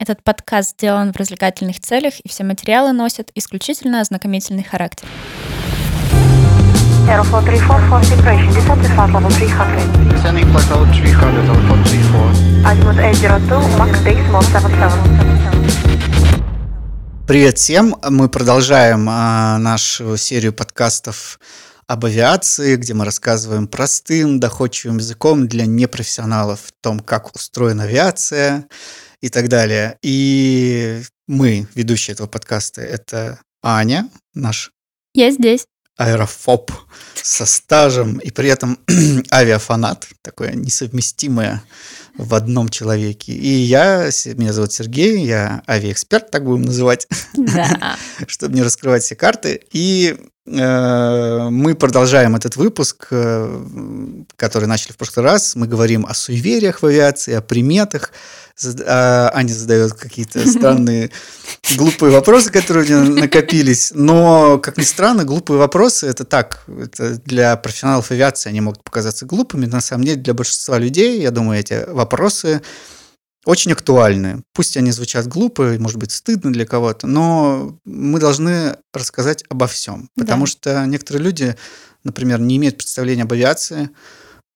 Этот подкаст сделан в развлекательных целях, и все материалы носят исключительно ознакомительный характер. Aeroflot 34 for separation. Descent to flight level 300. Descending flight level 300, Airport 34. Azimuth 802, Max Decimal 77. Привет всем! Мы продолжаем а, нашу серию подкастов об авиации, где мы рассказываем простым, доходчивым языком для непрофессионалов о том, как устроена авиация и так далее. И мы, ведущие этого подкаста, это Аня, наш Я здесь. аэрофоб со стажем и при этом авиафанат, такое несовместимое в одном человеке. И я, меня зовут Сергей, я авиаэксперт, так будем называть, Да. чтобы не раскрывать все карты. И мы продолжаем этот выпуск, э, который начали в прошлый раз. Мы говорим о суевериях в авиации, о приметах. А Аня задает какие-то странные, глупые вопросы, которые у нее накопились. Но, как ни странно, глупые вопросы – это так. Это для профессионалов авиации они могут показаться глупыми. На самом деле, для большинства людей, я думаю, эти вопросы очень актуальны. Пусть они звучат глупо, может быть, стыдно для кого-то, но мы должны рассказать обо всем. Да. Потому что некоторые люди, например, не имеют представления об авиации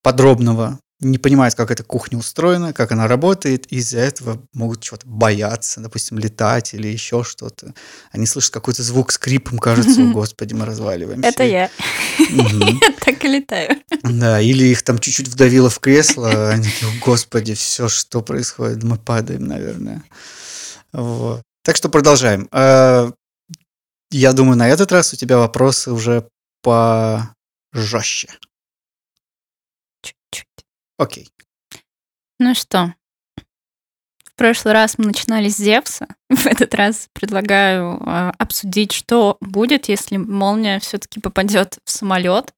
подробного, не понимают, как эта кухня устроена, как она работает, и из-за этого могут чего-то бояться, допустим, летать или еще что-то. Они слышат какой-то звук скрипом, кажется, о, господи, мы разваливаемся. Это я. Я так и летаю. Да, или их там чуть-чуть вдавило в кресло, они такие, «О, господи, все, что происходит, мы падаем, наверное. Вот. Так что продолжаем. Э, Я думаю, на этот раз у тебя вопросы уже пожестче. Окей. Ну что, в прошлый раз мы начинали с Зевса. В этот раз предлагаю э, обсудить, что будет, если молния все-таки попадет в самолет.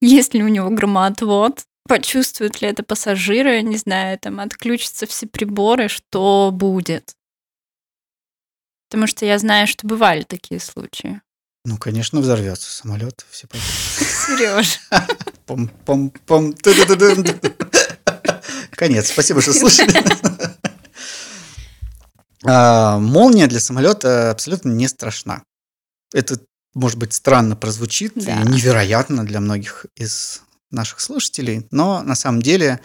Есть ли у него громоотвод? Почувствуют ли это пассажиры? Не знаю, там отключатся все приборы. Что будет? Потому что я знаю, что бывали такие случаи. Ну, конечно, взорвется самолет, все пойдут. Сереж. Пом-пом-пом. Конец. Спасибо, что слушали. А, Молния для самолета абсолютно не страшна. Это, может быть, странно прозвучит Да. и невероятно для многих из наших слушателей, но на самом деле,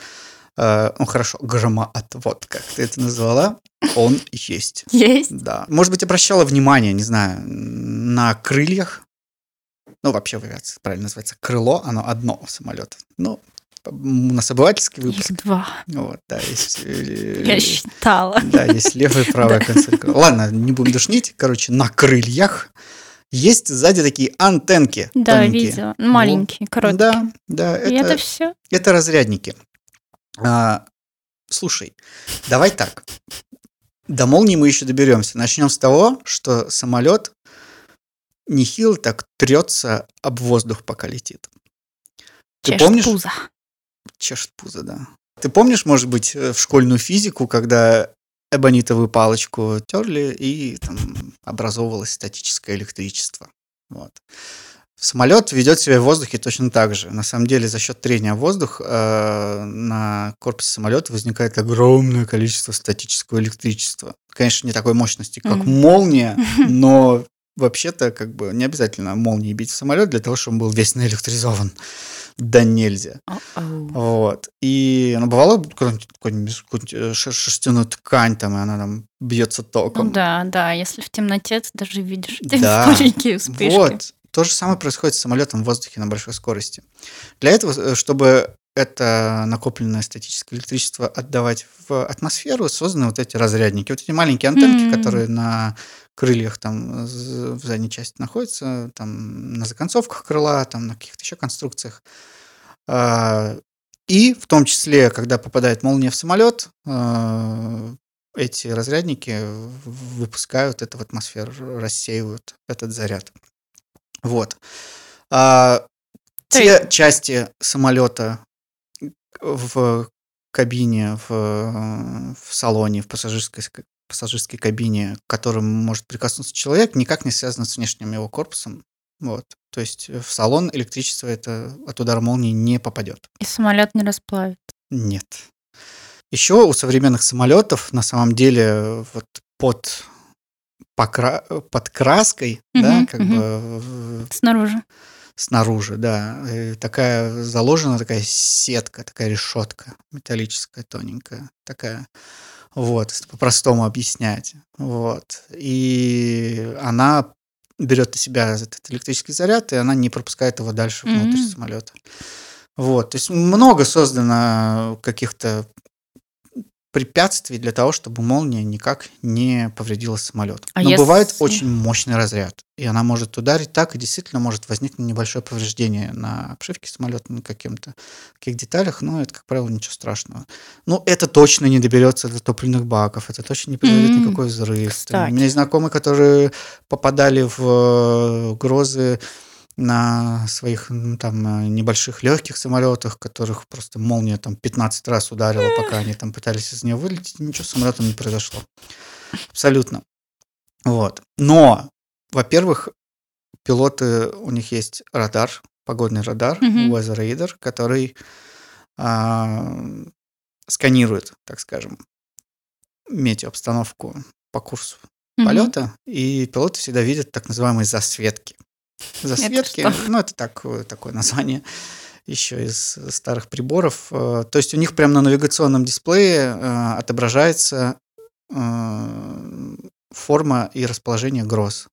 э, ну хорошо, громоотвод, как ты это назвала, он есть. Есть? Да. Может быть, обращала внимание, не знаю, на крыльях. Ну, вообще в авиации правильно называется крыло, оно одно у самолета. Ну, у нас обывательский выпуск. Их два. Вот, да, есть... э, Я считала. Да, есть левая и правая концы. Ладно, не будем душнить. Короче, на крыльях есть сзади такие антенки. Да, тоненькие. видела. Маленькие, короткие. Да, да, И это это, все. это разрядники. А, слушай, давай так. До молнии мы еще доберемся. Начнем с того, что самолет нехило так трется об воздух, пока летит. Ты Чешет помнишь? пузо. Чешет пузо, да. Ты помнишь, может быть, э, в школьную физику, когда эбонитовую палочку терли и там образовывалось статическое электричество. Вот. Самолет ведет себя в воздухе точно так же. На самом деле, за счет трения в воздух э, на корпусе самолета возникает огромное количество статического электричества. Конечно, не такой мощности, как Мгм. молния, но вообще-то как бы не обязательно молнией бить в самолет для того, чтобы он был весь наэлектризован. Да нельзя. О-оу. Вот. И ну, бывало какую-нибудь, какую-нибудь, э, шер- шерстяную ткань, там, и она там бьется Ну током. да, да, если в темноте ты даже видишь эти Да. вспышки. Вот. То же самое происходит с самолетом в воздухе на большой скорости. Для этого, э, чтобы это накопленное статическое электричество отдавать в атмосферу, созданы вот эти разрядники. Вот эти маленькие антенки, М. которые на крыльях там в задней части находятся, там на законцовках крыла, там на каких-то еще конструкциях. А, И в том числе, когда попадает молния в самолет, а, эти разрядники выпускают это в атмосферу, рассеивают этот заряд. Вот. А, те части самолета в кабине, в, в салоне, в пассажирской, ск- пассажирской кабине, к которым может прикоснуться человек, никак не связаны с внешним его корпусом. Вот. То есть в салон электричество это от удара молнии не попадет. И самолет не расплавит. Нет. Еще у современных самолетов на самом деле вот под, покра... под краской, да, Мгм, как мгм. бы Снаружи. снаружи, да, э, такая заложена такая сетка, такая решетка металлическая, тоненькая, такая. Вот, если по-простому объяснять. Вот. И она берет на себя этот электрический заряд, и она не пропускает его дальше внутрь М. самолета. Вот. То есть много создано каких-то препятствий для того, чтобы молния никак не повредила самолет. А Но бывает если- очень мощный разряд, и она может ударить так, и действительно может возникнуть небольшое повреждение на обшивке самолета, на каким-то каких деталях, но это, как правило, ничего страшного. Ну, это точно не доберется до топливных баков, это точно не произойдет М, никакой взрыв. кстати. У меня есть знакомые, которые попадали в э, грозы на своих м, там э, небольших легких самолетах, которых просто молния там 15 раз ударила, пока они там пытались из нее вылететь, ничего с самолетом не произошло. Абсолютно. Вот. Но, во-первых, пилоты, у них есть радар, погодный радар, Мгм. Weather Radar, который а, сканирует, так скажем, метеообстановку по курсу Мгм. полета, и пилоты всегда видят так называемые засветки. Засветки, что? ну, это так, такое название еще из старых приборов. Э, То есть у них прямо на навигационном дисплее э, отображается э, форма и расположение гроз.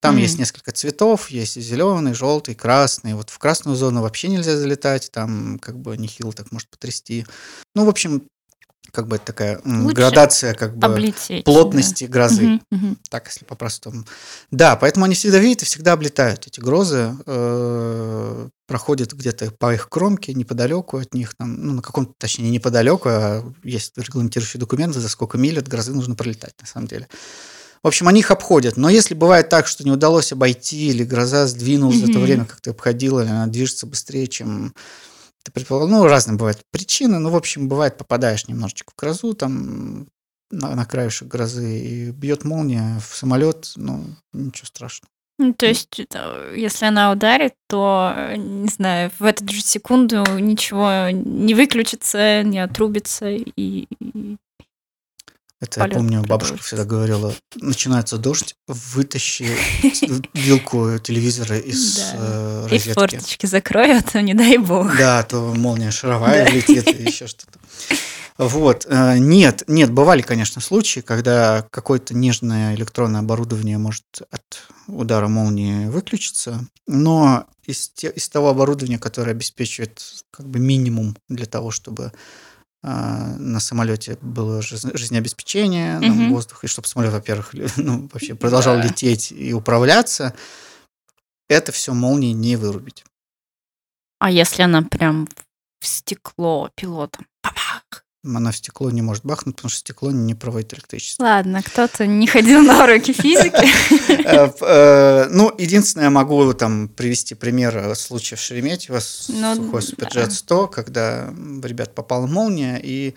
Там М. есть несколько цветов, есть зеленый, желтый, красный. Вот в красную зону вообще нельзя залетать, там как бы нехило так может потрясти. Ну, в общем, как бы это такая Лучше градация как бы Облететь. плотности да. грозы Мгм, мгм. так, если по-простому. Да, поэтому они всегда видят и всегда облетают эти грозы, э, проходят где-то по их кромке, неподалеку от них, там, ну, на каком-то, точнее, не неподалеку, а есть регламентирующие документы, за сколько миль от грозы нужно пролетать, на самом деле. В общем, они их обходят. Но если бывает так, что не удалось обойти, или гроза сдвинулась за то время, как ты обходила, или она движется быстрее, чем ты предполагал. Ну, разные бывают причины. Ну, в общем, бывает, попадаешь немножечко в грозу, там, на, на краешек грозы, и бьет молния в самолет, ну, ничего страшного. Ну, то есть, это, если она ударит, то, э, не знаю, в эту же секунду ничего не выключится, не отрубится, и... и- Это я помню, бабушка всегда говорила, начинается дождь, вытащи вилку телевизора из Да. э, И розетки. форточки закрою, а то не дай бог. Да, то молния шаровая летит и еще что-то. Вот. э, Нет, нет, бывали, конечно, случаи, когда какое-то нежное электронное оборудование может от удара молнии выключиться, но из, те- из того оборудования, которое обеспечивает как бы минимум для того, чтобы а, на самолете было жиз- жизнеобеспечение, Мгм. воздух, и чтобы самолет, во-первых, ну, вообще продолжал Да. лететь и управляться, это все молнии не вырубить. А если она прям в стекло пилота? Она в стекло не может бахнуть, потому что стекло не проводит электричество. Ладно, кто-то не ходил на уроки физики. Э, э, Ну, единственное, я могу там привести пример э, случая в Шереметьево Ну, сухой. Суперджет 100, когда в ребят попала молния, и,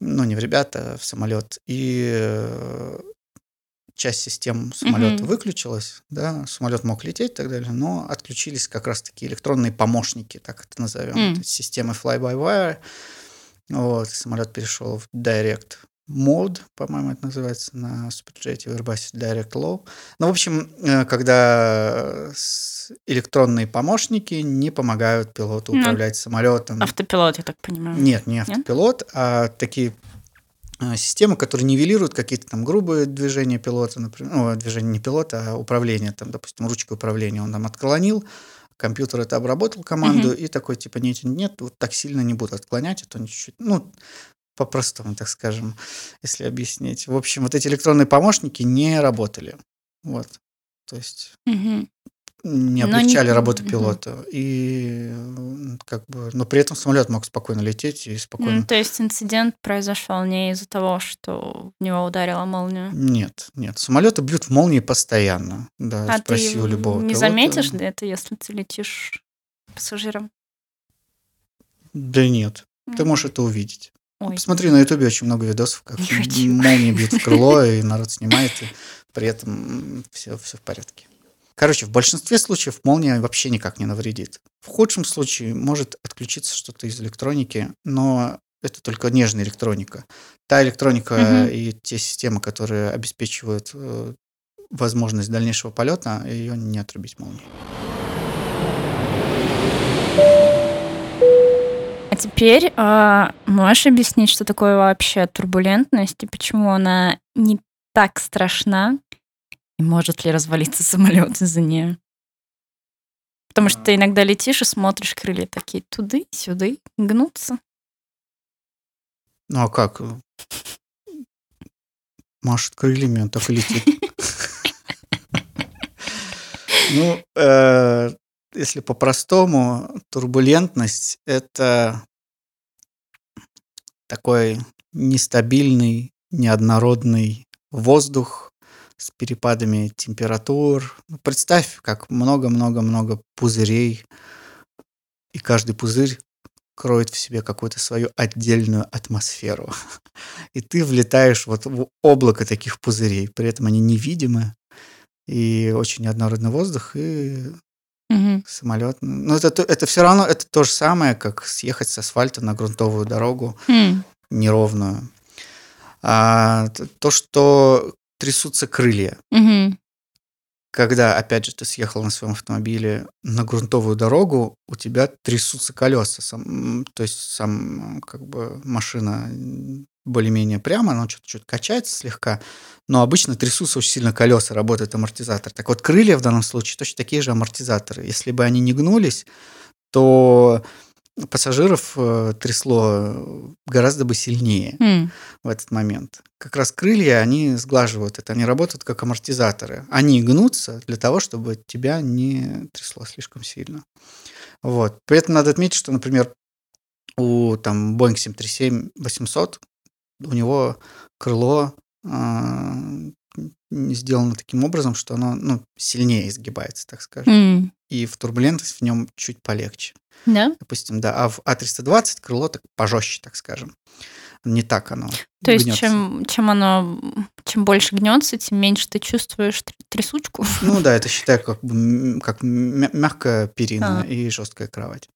ну, не в ребята, а в самолет, и часть систем самолета выключилась, да, самолет мог лететь и так далее, но отключились как раз-таки электронные помощники, так это назовем, системы fly-by-wire, вот, самолет перешел в Direct Mode, по-моему, это называется на Суперджете, в Airbus Direct Low. Ну, в общем, э, когда с- электронные помощники не помогают пилоту Ну, управлять самолетом. Автопилот, я так понимаю. Нет, не автопилот, а такие э, системы, которые нивелируют какие-то там грубые движения пилота, например, ну, движение не пилота, а управление, там, допустим, ручкой управления он там отклонил, компьютер это обработал команду, и такой, типа, нет, нет, вот так сильно не буду отклонять, а то чуть-чуть, ну, по-простому, так скажем, если объяснить. В общем, вот эти электронные помощники не работали. Вот. То есть Мгм. Не Но не- облегчали работу пилота. И м, как бы, но при этом самолет мог спокойно лететь и спокойно. Ну, то есть инцидент произошел не из-за того, что в него ударила молния. Нет, нет. Самолеты бьют в молнии постоянно. Да, А ты спроси у любого не пилота. заметишь ли это, если ты летишь пассажиром? Да нет. Ты М. можешь это увидеть. Ой. Посмотри на ютубе очень много видосов, как молнии бьют в крыло, и народ снимает, и при этом все, все в порядке. Короче, в большинстве случаев молния вообще никак не навредит. В худшем случае может отключиться что-то из электроники, но это только нежная электроника. Та электроника Мгм. и те системы, которые обеспечивают э, возможность дальнейшего полета, ее не отрубить молнией. А теперь а, можешь объяснить, что такое вообще турбулентность и почему она не так страшна? И может ли развалиться самолет из-за нее? Потому что ты иногда летишь и смотришь, крылья такие туды-сюды гнутся. Ну а как? Машет крыльями, он так и летит. Ну, э, если по-простому, турбулентность – это такой нестабильный, неоднородный воздух с перепадами температур. Ну, Представь, как много-много-много пузырей, и каждый пузырь кроет в себе какую-то свою отдельную атмосферу. И ты влетаешь вот в облако таких пузырей, при этом они невидимы, и очень неоднородный воздух, и Мгм. самолет. Ну, это, то- это все равно, это то же самое, как съехать с асфальта на грунтовую дорогу М, неровную. А, то, что трясутся крылья, мгм. когда, опять же, ты съехал на своем автомобиле на грунтовую дорогу, у тебя трясутся колеса. Сам, то есть сам как бы машина более-менее прямо, она что-то чуть качается слегка, но обычно трясутся очень сильно колеса, работает амортизатор. Так вот, крылья в данном случае точно такие же амортизаторы. Если бы они не гнулись, то пассажиров э, трясло гораздо бы сильнее М, в этот момент. Как раз крылья, они сглаживают это, они работают как амортизаторы. Они гнутся для того, чтобы тебя не трясло слишком сильно. Вот. При этом надо отметить, что, например, у там Boeing 737-800 у него крыло а, сделано таким образом, что оно ну, сильнее изгибается, так скажем. м. И в турбулентность в нем чуть полегче Да? допустим, да, а в А320 крыло так пожестче, так скажем. Не так оно То есть, гнется. чем, чем оно, чем больше гнется, тем меньше ты чувствуешь тр- трясучку. Ну да, это считай как, бы как мя- мягкая перина А. и жесткая кровать.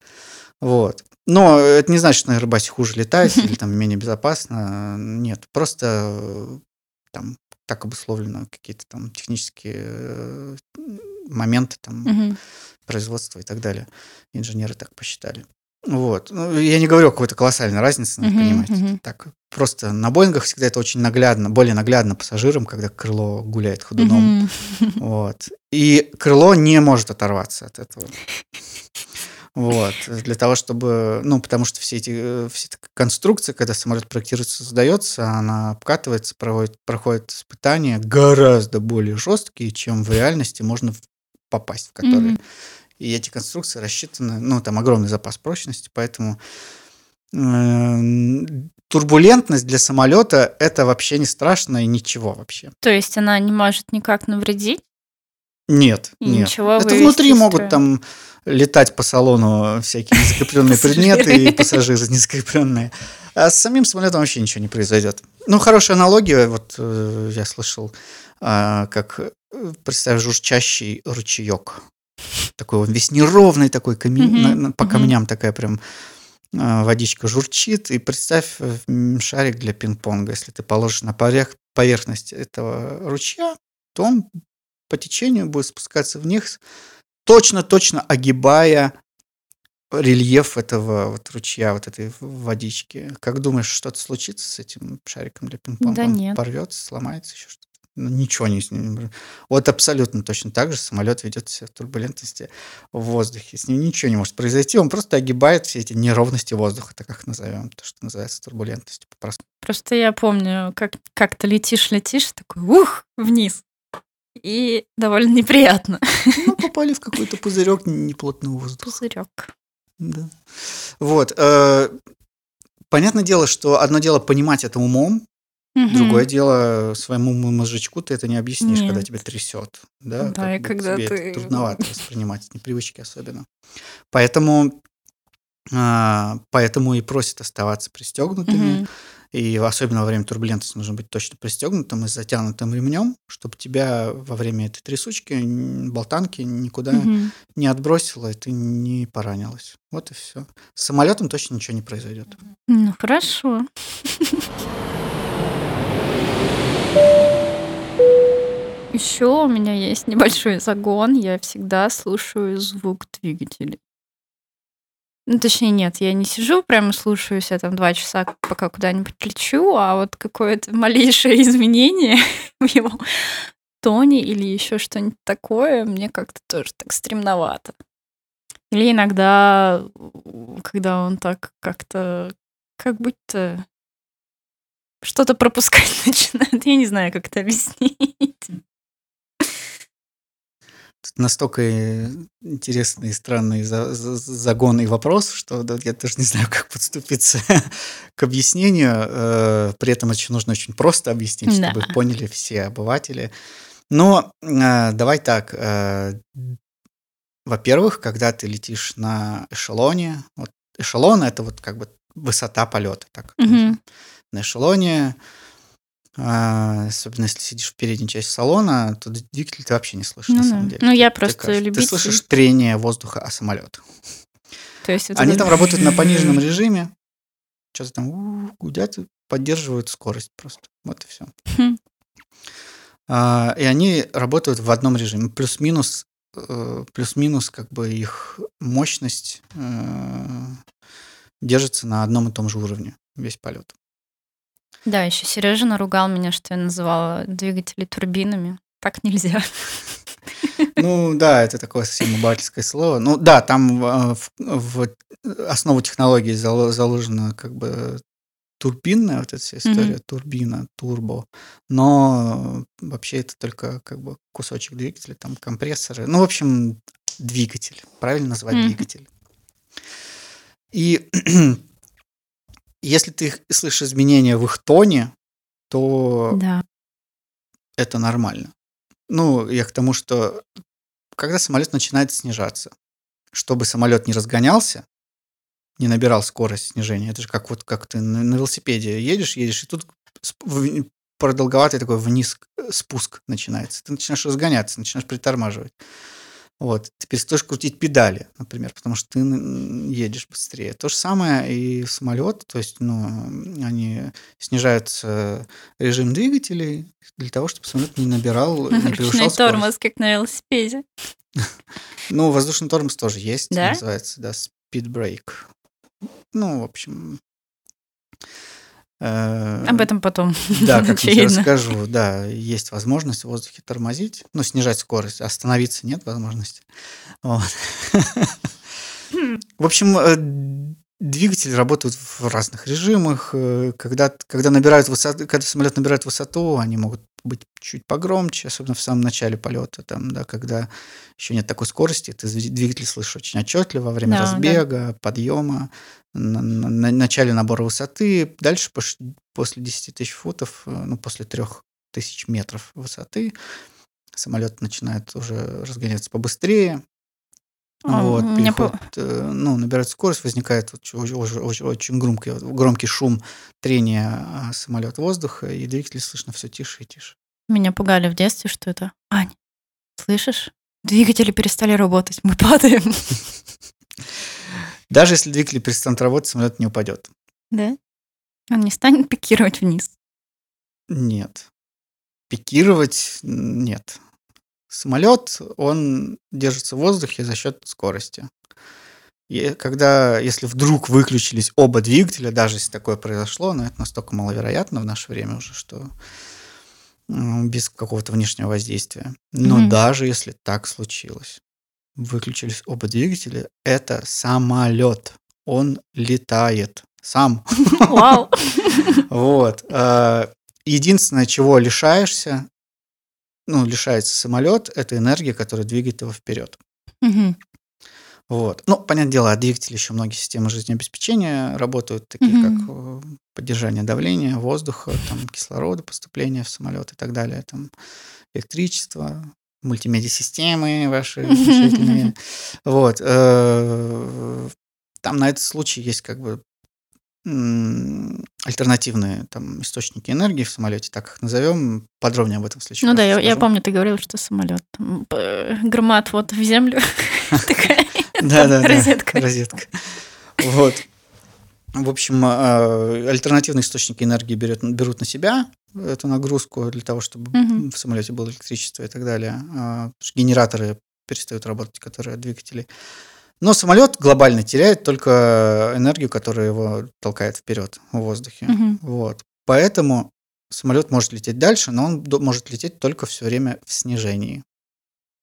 Вот. Но это не значит, что на Airbus хуже летать или там менее безопасно. Нет, просто э, там так обусловлено какие-то там технические э, моменты там Мгм. производства и так далее. Инженеры так посчитали. Вот. Ну, я не говорю о какой-то колоссальной разнице, надо Мгм, понимать. мгм. Так, просто на Боингах всегда это очень наглядно, более наглядно пассажирам, когда крыло гуляет ходуном. Мгм. Вот. И крыло не может оторваться от этого. Вот. Для того, чтобы... Ну, потому что все эти э, все эта конструкция, когда самолет проектируется, создается, она обкатывается, проводит, проходит испытания гораздо более жесткие, чем в реальности можно попасть в которые. Мгм. И эти конструкции рассчитаны, ну, там огромный запас прочности, поэтому м, турбулентность для самолета это вообще не страшно и ничего вообще. То есть она не может никак навредить? Нет, И нет. ничего это внутри могут там летать по салону всякие незакрепленные предметы и пассажиры незакрепленные. А с самим самолетом вообще ничего не произойдет. Ну, хорошая аналогия, вот э, я слышал, а, как, э, представь, журчащий ручеек. Такой он весь неровный, такой каме- Мгм, на- на- по мгм. камням такая прям а, водичка журчит. И представь э, шарик для пинг-понга. Если ты положишь на поверх- поверхность этого ручья, то он по течению будет спускаться вниз, точно-точно огибая рельеф этого вот ручья, вот этой водички. Как думаешь, что-то случится с этим шариком для пинг-понга? Да Он нет. порвется, сломается, еще что-то? Ну, ничего не с ним. Вот абсолютно точно так же самолет ведет себя в турбулентности в воздухе. С ним ничего не может произойти, он просто огибает все эти неровности воздуха, так как назовем, то, что называется турбулентностью по-простому. Просто я помню, как, как ты летишь-летишь, такой ух, вниз. И довольно неприятно. Ну, попали в какой-то пузырек неплотного воздуха. Пузырек. Да. Вот. э, Понятное дело, что одно дело понимать это умом, другое дело своему мозжечку ты это не объяснишь, когда Нет. тебя трясет. Да, Да, и когда тебе это ты- трудновато воспринимать, непривычки особенно. Поэтому, а, поэтому и просят оставаться пристегнутыми. Мгм. И особенно во время турбулентности нужно быть точно пристегнутым и затянутым ремнем, чтобы тебя во время этой трясучки, болтанки никуда Мгм. не отбросило, и ты не поранилась. Вот и все. С самолетом точно ничего не произойдет. Ну, хорошо. Еще у меня есть небольшой загон. Я всегда слушаю звук двигателей. Ну, точнее, нет, я не сижу, прямо слушаю себя там два часа, пока куда-нибудь лечу, а вот какое-то малейшее изменение в его тоне или еще что-нибудь такое, мне как-то тоже так стремновато. Или иногда, когда он так как-то, как будто что-то пропускать начинает. Я не знаю, как это объяснить. Тут настолько э, интересный и странный за- за- загон и вопрос, что да, я даже не знаю, как подступиться к объяснению. Э, При этом очень нужно очень просто объяснить, Да. чтобы поняли все обыватели. Но э, давай так. э, Во-первых, когда ты летишь на эшелоне, вот эшелон это вот как бы высота полета, так можно. на эшелоне, а, особенно если сидишь в передней части салона, то двигатель ты вообще не слышишь на Ну самом да. деле. Ну, Ты- я ты просто Ты любитель. слышишь трение воздуха о самолет. То есть вот Они это там работают на пониженном режиме, что-то там гудят, поддерживают скорость просто. Вот и все. Хм. и они работают в одном режиме. Плюс-минус, э, плюс-минус как бы их мощность э, держится на одном и том же уровне весь полет. Да, еще Сережа наругал меня, что я называла двигатели турбинами. Так нельзя. Ну да, это такое совсем обывательское слово. Ну да, там э, в, в основу технологии зало- заложена как бы турбинная вот эта вся история, турбина, турбо. Но вообще это только как бы кусочек двигателя, там компрессоры. Ну, в общем, двигатель. Правильно назвать Мгм. двигатель. И если ты слышишь изменения в их тоне, то Да. это нормально. Ну, я к тому, что когда самолет начинает снижаться, чтобы самолет не разгонялся, не набирал скорость снижения, это же как вот как ты на, велосипеде едешь, едешь, и тут продолговатый такой вниз э, спуск начинается. Ты начинаешь разгоняться, начинаешь притормаживать. Вот. Ты перестаешь крутить педали, например, потому что ты едешь быстрее. То же самое и самолет, то есть, ну, они снижаются режим двигателей для того, чтобы самолет не набирал, не превышал скорость. тормоз, как на велосипеде. Ну, воздушный тормоз тоже есть, называется, да, speed brake. Ну, в общем... э, Об этом потом. Да, как я расскажу, да, есть возможность в воздухе тормозить, ну, снижать скорость, остановиться нет возможности. Вот. В общем, двигатели работают в разных режимах. э, Когда, когда, набирают высоту, когда самолет набирает высоту, они могут быть чуть погромче, особенно в самом начале полета, там, да, когда еще нет такой скорости, ты двигатель слышишь очень отчетливо во время Да, да. разбега, подъема, на, на- на начале набора высоты, дальше после 10 тысяч футов, э, ну, после 3000 метров высоты, самолет начинает уже разгоняться побыстрее, вот, у меня по- переход, э, ну, набирает скорость, возникает очень, очень, очень громкий, громкий шум трения о самолет воздуха, и двигатель слышно все тише и тише. Меня пугали в детстве, что это... Ань, слышишь? Двигатели перестали работать, мы падаем. Даже если двигатель перестанет работать, самолет не упадет. Да? Он не станет пикировать вниз. Нет. Пикировать нет. Самолет, он держится в воздухе за счет скорости. И когда, если вдруг выключились оба двигателя, даже если такое произошло, но это настолько маловероятно в наше время уже, что без какого-то внешнего воздействия. Но Мгм. даже если так случилось, выключились оба двигателя, это самолет. Он летает сам. Вау. Вот. э, Единственное, чего лишаешься, ну, лишается самолет, это энергия, которая двигает его вперед. Мгм. Вот. Ну, понятное дело, от двигателя еще многие системы жизнеобеспечения работают, такие Мгм. как э, поддержание давления, воздуха, там, кислорода, поступления в самолет и так далее, там, электричество, мультимедиа-системы ваши замечательные. Вот. э, Там на этот случай есть как бы альтернативные там источники энергии в самолете, так их назовем. Подробнее об этом в следующий Ну раз да, я, я помню, ты говорил, что самолет громад вот в землю. Да, да, да. розетка. Розетка. Вот. В общем, э, альтернативные источники энергии берет, берут на себя эту нагрузку для того, чтобы в самолете было электричество и так далее. А, генераторы перестают работать, которые от двигателей. Но самолет глобально теряет только энергию, которая его толкает вперед в воздухе. Мгм. Вот. Поэтому самолет может лететь дальше, но он может лететь только все время в снижении.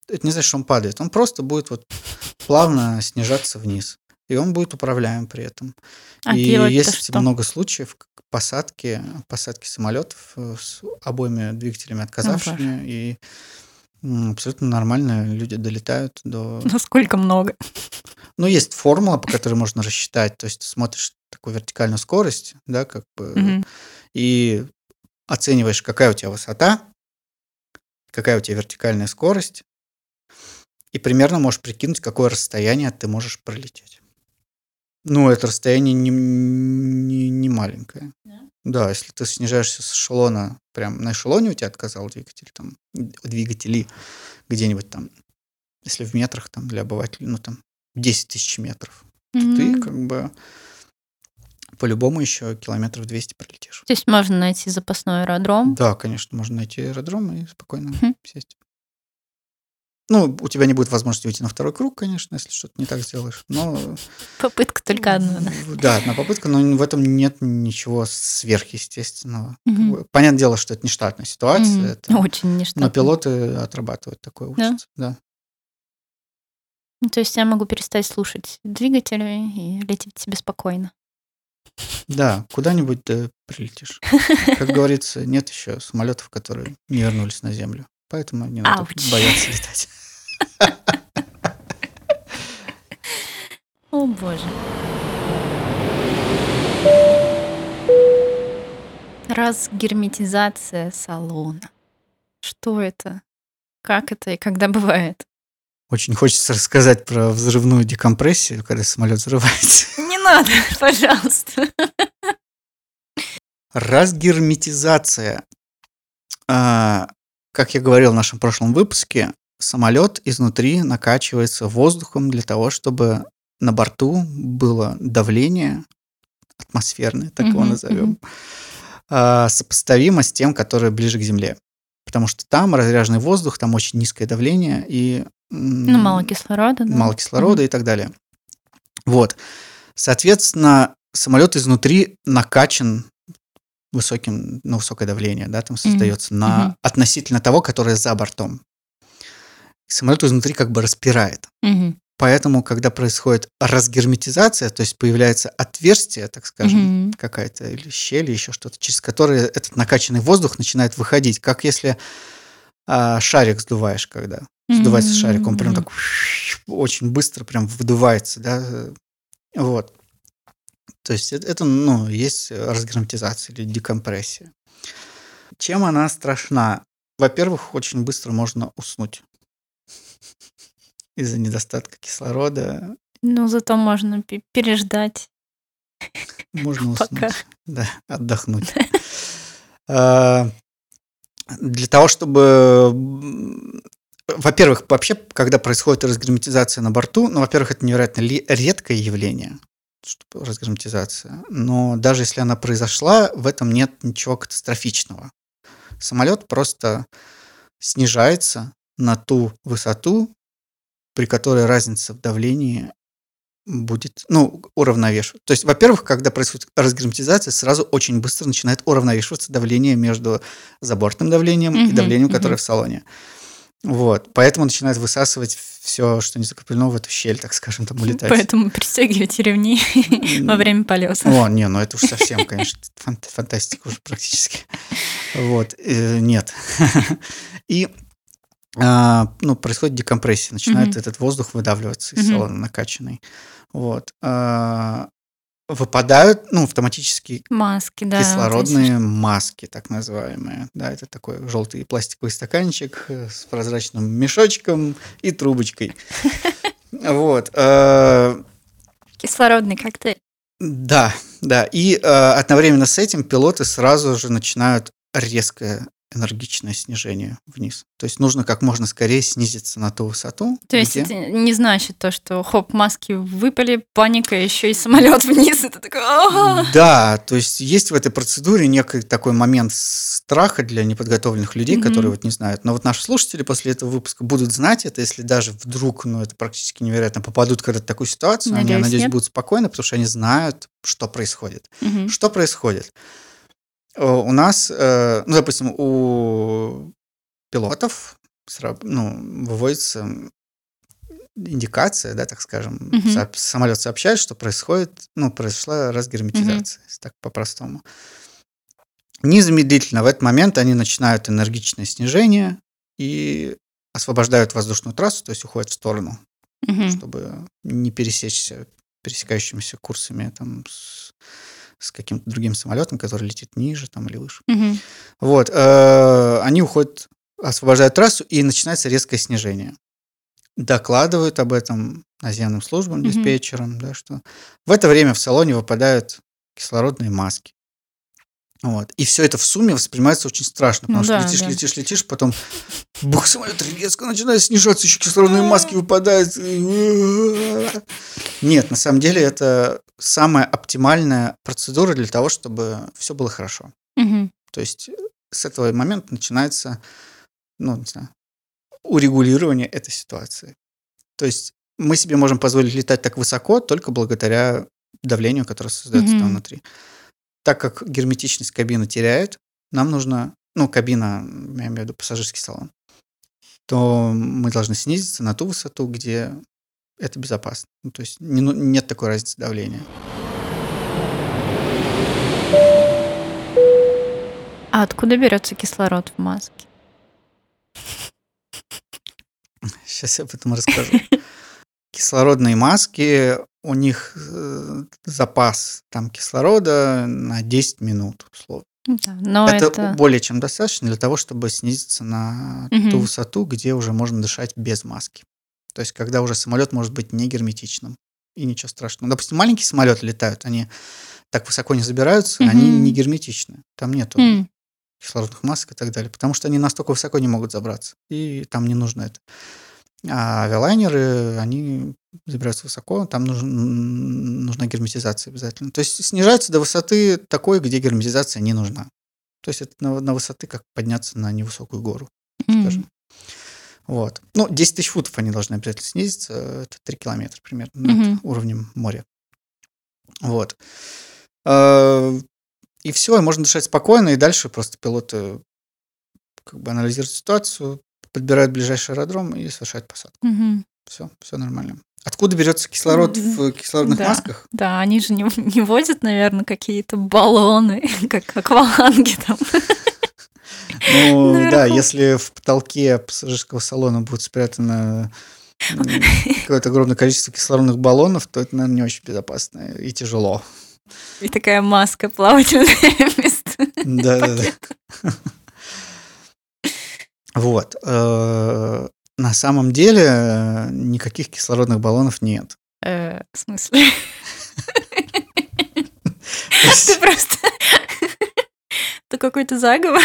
Это не значит, что он падает. Он просто будет вот плавно снижаться вниз. И он будет управляем при этом. А и есть что? много случаев посадки, посадки самолетов э, с обоими двигателями отказавшими. и м, абсолютно нормально люди долетают до... Насколько много? Ну, есть формула, по которой можно рассчитать. То есть ты смотришь такую вертикальную скорость, да, как бы, и оцениваешь, какая у тебя высота, какая у тебя вертикальная скорость, и примерно можешь прикинуть, какое расстояние ты можешь пролететь. Ну, это расстояние не, не, не маленькое. Да? Да, если ты снижаешься с эшелона, прям на эшелоне у тебя отказал двигатель, там, двигатели где-нибудь там, если в метрах там для обывателей, ну, там, 10 тысяч метров, то ты как бы по-любому еще километров 200 пролетишь. То есть можно найти запасной аэродром. Да, конечно, можно найти аэродром и спокойно Хм. сесть. Ну, у тебя не будет возможности уйти на второй круг, конечно, если что-то не так сделаешь. Но Попытка только одна, да. да, одна попытка, но в этом нет ничего сверхъестественного. Бы, Понятное дело, что это не штатная ситуация, Мгм. это- Очень но нештатно. пилоты отрабатывают такое, Да? учатся. Да. Ну, То есть я могу перестать слушать двигатели и лететь себе спокойно. Да, куда-нибудь да, прилетишь. Как говорится, нет еще самолетов, которые не вернулись на Землю. Поэтому Ауч. бояться летать. О боже. Разгерметизация салона. Что это? Как это и когда бывает? Очень хочется рассказать про взрывную декомпрессию, когда самолет взрывается. Не надо, пожалуйста. Разгерметизация. А, Как я говорил в нашем прошлом выпуске, самолет изнутри накачивается воздухом для того, чтобы на борту было давление атмосферное, так его назовем, а, сопоставимо с тем, которое ближе к Земле. Потому что там разряженный воздух, там очень низкое давление и... Ну, мало кислорода, да? мало кислорода и так далее. Вот. Соответственно, самолет изнутри накачан высоким, ну, высокое давление, да, там создается на Мгм. относительно того, которое за бортом. Самолет изнутри как бы распирает. Мгм. Поэтому, когда происходит разгерметизация, то есть появляется отверстие, так скажем, Мгм. какая-то или щель, или еще что-то, через которое этот накачанный воздух начинает выходить, как если а, шарик сдуваешь, когда сдувается шарик, он прям так очень быстро прям выдувается, да, э, вот. То есть это, ну, есть разгерметизация или декомпрессия. Чем она страшна? Во-первых, очень быстро можно уснуть из-за недостатка кислорода. Ну, зато можно пе- переждать. Можно Пока. уснуть. Да, отдохнуть. А, Для того, чтобы... Во-первых, вообще, когда происходит разгерметизация на борту, ну, во-первых, это невероятно редкое явление, разгерметизация. Но даже если она произошла, в этом нет ничего катастрофичного. Самолет просто снижается на ту высоту, при которой разница в давлении будет, ну, уравновешивать. То есть, во-первых, когда происходит разгерметизация, сразу очень быстро начинает уравновешиваться давление между забортным давлением и Мгм, давлением, мгм. которое в салоне. Вот. Поэтому начинает высасывать все, что не закреплено в эту щель, так скажем, там улетать. Поэтому пристегивайте ремни во время полета. О, не, ну это уж совсем, конечно, фан- фантастика уже практически. Вот, э, нет. И а, ну, происходит декомпрессия, начинает этот воздух выдавливаться из салона накачанный. Вот. Выпадают, ну, автоматически Маски, да. вот кислородные маски, так называемые. Да, это такой желтый пластиковый стаканчик э, с прозрачным мешочком и трубочкой. Вот. э, Кислородный коктейль. Да, да. И э, одновременно с этим пилоты сразу же начинают резкое энергичное снижение вниз. То есть нужно как можно скорее снизиться на ту высоту. То есть где- это не значит то, что хоп, маски выпали, паника, еще и самолет вниз. Это такой... «А-а-а». Да, то есть есть в этой процедуре некий такой момент страха для неподготовленных людей, Мгм. которые вот не знают. Но вот наши слушатели после этого выпуска будут знать это, если даже вдруг, ну это практически невероятно, попадут когда-то в такую ситуацию, они, я Надеюсь, надеюсь, нет. будут спокойны, потому что они знают, что происходит. Мгм. Что происходит? Э, У нас, э, ну, допустим, у пилотов ну, выводится индикация, да, так скажем, Мгм. сооб- самолет сообщает, что происходит, ну, произошла разгерметизация, если так по-простому. Незамедлительно в этот момент они начинают энергичное снижение и освобождают воздушную трассу, то есть уходят в сторону, Мгм. чтобы не пересечься пересекающимися курсами там, с, с каким-то другим самолетом, который летит ниже там, или выше. Мгм. Вот, э, они уходят, освобождают трассу, и начинается резкое снижение. Докладывают об этом наземным службам, диспетчерам, да, что в это время в салоне выпадают кислородные маски. Вот. И все это в сумме воспринимается очень страшно, потому Ну что да, летишь, да. летишь, летишь, потом бух, самолет резко начинает снижаться, еще кислородные маски выпадают. Нет, на самом деле это самая оптимальная процедура для того, чтобы все было хорошо. То есть э, с этого момента начинается, ну, не знаю, урегулирование этой ситуации. То есть мы себе можем позволить летать так высоко только благодаря давлению, которое создается там внутри. Так как герметичность кабины теряет, нам нужно, ну, кабина, я имею в виду пассажирский салон, то мы должны снизиться на ту высоту, где это безопасно. Ну, то есть не ну- нет такой разницы давления. А откуда берется кислород в маске? Сейчас я об этом расскажу. Кислородные маски, у них э, запас там кислорода на 10 минут, условно. Да, но это, это... более чем достаточно для того, чтобы снизиться на ту Мгм. высоту, где уже можно дышать без маски. То есть, когда уже самолет может быть не герметичным. И ничего страшного. Допустим, маленькие самолеты летают, они так высоко не забираются, они Мгм. не герметичны. Там нету М, кислородных масок и так далее, потому что они настолько высоко не могут забраться, и там не нужно это. А авиалайнеры, они забираются высоко, там нужен, нужна герметизация обязательно. То есть снижаются до высоты такой, где герметизация не нужна. То есть это на, на высоты, как подняться на невысокую гору, м. скажем. Вот. Ну, 10 тысяч футов они должны обязательно снизиться, это 3 километра примерно над Мгм. уровнем моря. Вот. Э, И все, и можно дышать спокойно, и дальше просто пилоты как бы анализируют ситуацию, подбирают ближайший аэродром и совершают посадку. Мгм. Все, все нормально. Откуда берется кислород в кислородных Да. масках? Да, они же не, не возят, наверное, какие-то баллоны, как акваланги там. Ну, да, если в потолке пассажирского салона будет спрятано какое-то огромное количество кислородных баллонов, то это, наверное, не очень безопасно и тяжело. И такая маска плавательная вместо Да, да, да. Вот. э, На самом деле э, никаких кислородных баллонов нет. Э, В смысле? Ты просто... Это какой-то заговор.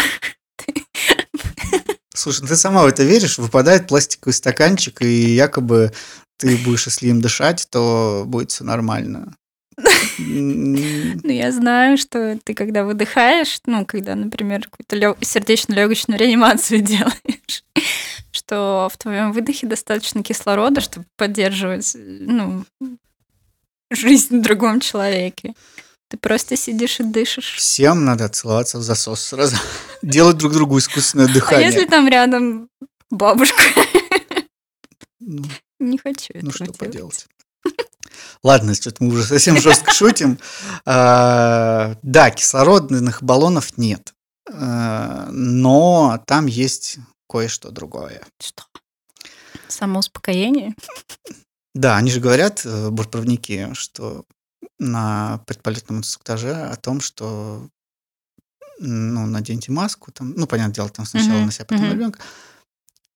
Слушай, ну ты сама в это веришь? Выпадает пластиковый стаканчик, и якобы ты будешь, если им дышать, то будет все нормально. Ну, я знаю, что ты, когда выдыхаешь, ну, когда, например, какую-то сердечно-легочную реанимацию делаешь, что в твоем выдохе достаточно кислорода, чтобы поддерживать, ну, жизнь в другом человеке. Ты просто сидишь и дышишь. Всем надо целоваться в засос сразу. Делать друг другу искусственное А дыхание. если там рядом бабушка? Ну, Не хочу этого Ну, что делать. поделать. Ладно, что-то мы уже совсем жестко шутим. А, Да, кислородных баллонов нет. А, Но там есть кое-что другое. Что? Самоуспокоение? Да, они же говорят, э, бортпроводники, что на предполетном инструктаже о том, что ну, наденьте маску, там, ну, понятное дело, там сначала Мгм, на себя, потом мгм. ребенка,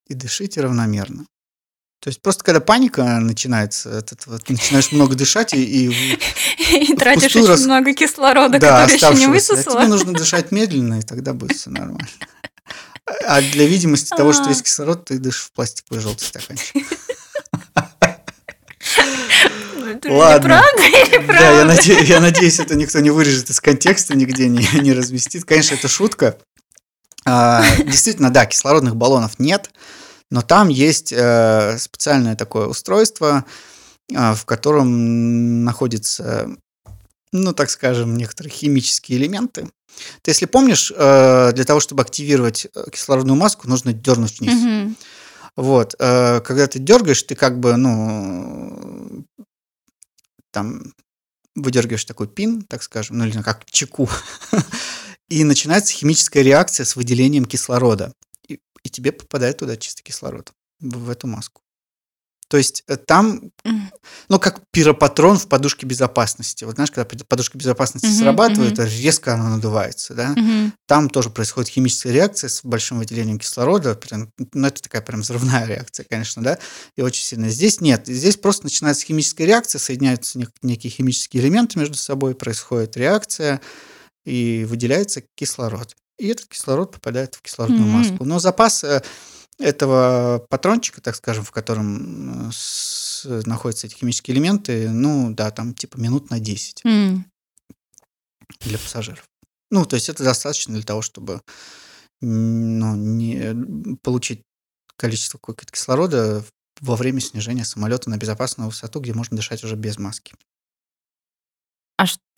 и дышите равномерно. То есть просто когда паника начинается, этот вот, ты начинаешь много дышать и, и И тратишь очень много кислорода, да, который еще не оставшегося. А тебе нужно дышать медленно, и тогда будет все нормально. А для видимости того, что А. есть кислород, ты дышишь в пластиковый желтый стаканчик. Это Ладно. Да, я, наде- я надеюсь, это никто не вырежет из контекста, нигде не, не разместит. Конечно, это шутка. А, действительно, да, кислородных баллонов нет, но там есть э, специальное такое устройство, а, в котором находятся, ну, так скажем, некоторые химические элементы. Ты, если помнишь, э, для того, чтобы активировать э, кислородную маску, нужно дернуть вниз. Мгм. Вот, э, когда ты дергаешь, ты как бы, ну, там выдергиваешь такой пин, так скажем, ну или как чеку, и начинается химическая реакция с выделением кислорода, и, тебе попадает туда чистый кислород в, эту маску. То есть э, там, ну, как пиропатрон в подушке безопасности. Вот знаешь, когда подушка безопасности Мгм, срабатывает, мгм. резко она надувается, да? Мгм. Там тоже происходит химическая реакция с большим выделением кислорода. Прям, ну, это такая прям взрывная реакция, конечно, да, и очень сильная. Здесь нет. Здесь просто начинается химическая реакция, соединяются нек- некие химические элементы между собой, происходит реакция, и выделяется кислород. И этот кислород попадает в кислородную М. маску. Но запас э, этого патрончика, так скажем, в котором э, с- находятся эти химические элементы, ну, да, там типа минут на 10 М. для пассажиров. Ну, то есть это достаточно для того, чтобы ну, не получить количество кислорода во время снижения самолета на безопасную высоту, где можно дышать уже без маски.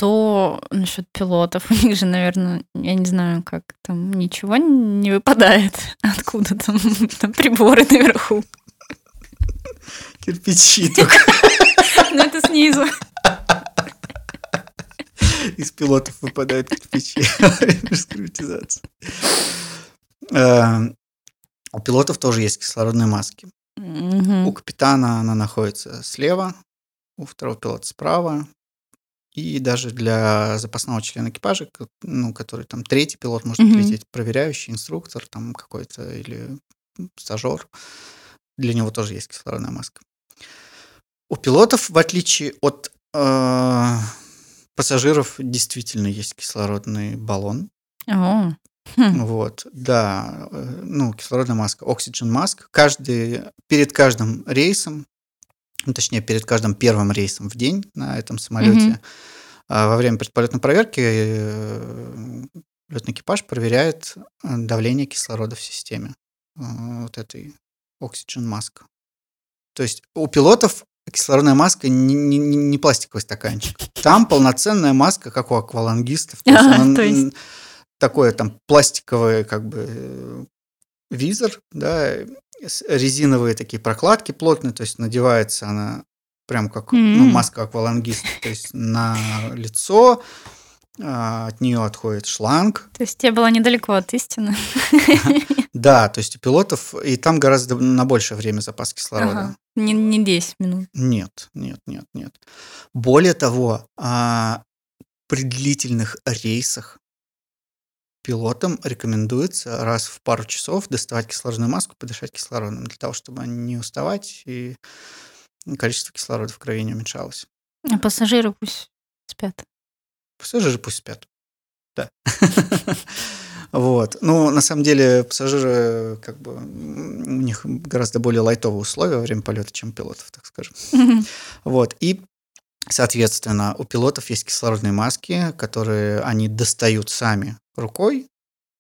Что насчет пилотов? У них же, наверное, я не знаю, как там ничего не выпадает. Откуда там, там приборы наверху? Кирпичи только Ну, это снизу. из пилотов выпадают кирпичи во время скрутизации. Э, У пилотов тоже есть кислородные маски. У капитана она находится слева, у второго пилота справа. И даже для запасного члена экипажа, ну, который там третий пилот может Мгм. лететь, проверяющий, инструктор там какой-то или стажер, для него тоже есть кислородная маска. У пилотов, в отличие от э, пассажиров, действительно есть кислородный баллон. О. Хм. Вот, да, э, ну, кислородная маска, oxygen mask. Каждый, перед каждым рейсом, ну, точнее, перед каждым первым рейсом в день на этом самолете, Мгм. а, во время предполетной проверки летный экипаж проверяет э, давление кислорода в системе э, вот этой oxygen mask. То есть у пилотов кислородная маска не, не- не- пластиковый стаканчик. Там полноценная маска, как у аквалангистов. То есть она то есть- такое там пластиковый как бы э, визор, да, резиновые такие прокладки плотные, то есть надевается она прям как ну, М. маска аквалангиста, то есть на лицо, а, от нее отходит шланг, То есть тебе было недалеко от истины. да, то есть у пилотов, и там гораздо на большее время запас кислорода. Ага. Не, не 10 минут. Нет, нет, нет, нет. Более того, а, при длительных рейсах пилотам рекомендуется раз в пару часов доставать кислородную маску, подышать кислородом, для того, чтобы не уставать и количество кислорода в крови не уменьшалось. А пассажиры пусть спят. Пассажиры пусть спят. Да. Вот. Ну, на самом деле, пассажиры, как бы, у них гораздо более лайтовые условия во время полета, чем пилотов, так скажем. Вот. И, соответственно, у пилотов есть кислородные маски, которые они достают сами рукой.